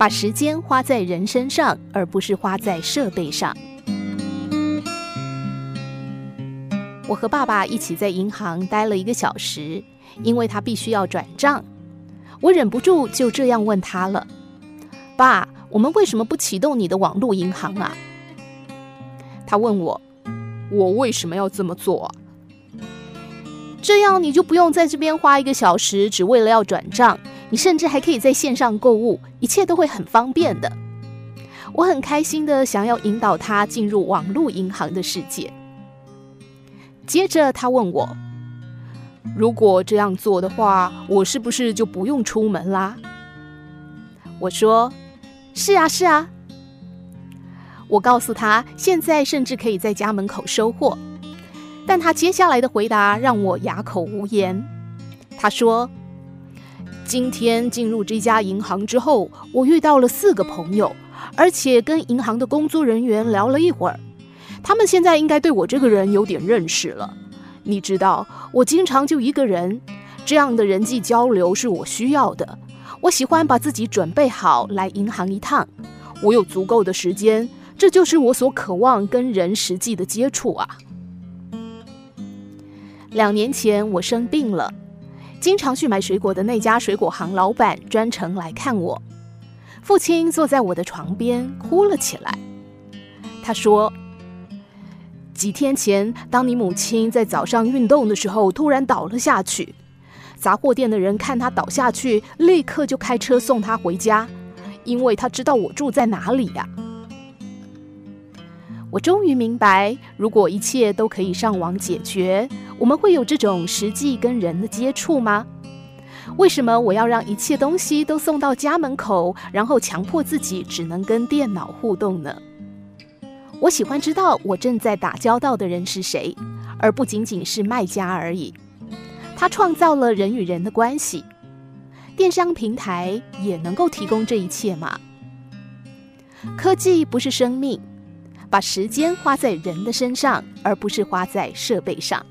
把时间花在人身上，而不是花在设备上。我和爸爸一起在银行待了一个小时，因为他必须要转账。我忍不住就这样问他了：“爸，我们为什么不启动你的网络银行啊？”他问我：“我为什么要这么做？”这样你就不用在这边花一个小时，只为了要转账。你甚至还可以在线上购物，一切都会很方便的。我很开心的想要引导他进入网络银行的世界。接着他问我：“如果这样做的话，我是不是就不用出门啦？”我说：“是啊，是啊。”我告诉他，现在甚至可以在家门口收货。但他接下来的回答让我哑口无言。他说：今天进入这家银行之后，我遇到了四个朋友，而且跟银行的工作人员聊了一会儿。他们现在应该对我这个人有点认识了。你知道，我经常就一个人，这样的人际交流是我需要的。我喜欢把自己准备好来银行一趟，我有足够的时间，这就是我所渴望跟人实际的接触啊。两年前我生病了。经常去买水果的那家水果行老板专程来看我。父亲坐在我的床边哭了起来。他说：“几天前，当你母亲在早上运动的时候，突然倒了下去。杂货店的人看她倒下去，立刻就开车送她回家，因为他知道我住在哪里呀。”我终于明白，如果一切都可以上网解决，我们会有这种实际跟人的接触吗？为什么我要让一切东西都送到家门口，然后强迫自己只能跟电脑互动呢？我喜欢知道我正在打交道的人是谁，而不仅仅是卖家而已。他创造了人与人的关系，电商平台也能够提供这一切吗？科技不是生命，把时间花在人的身上，而不是花在设备上。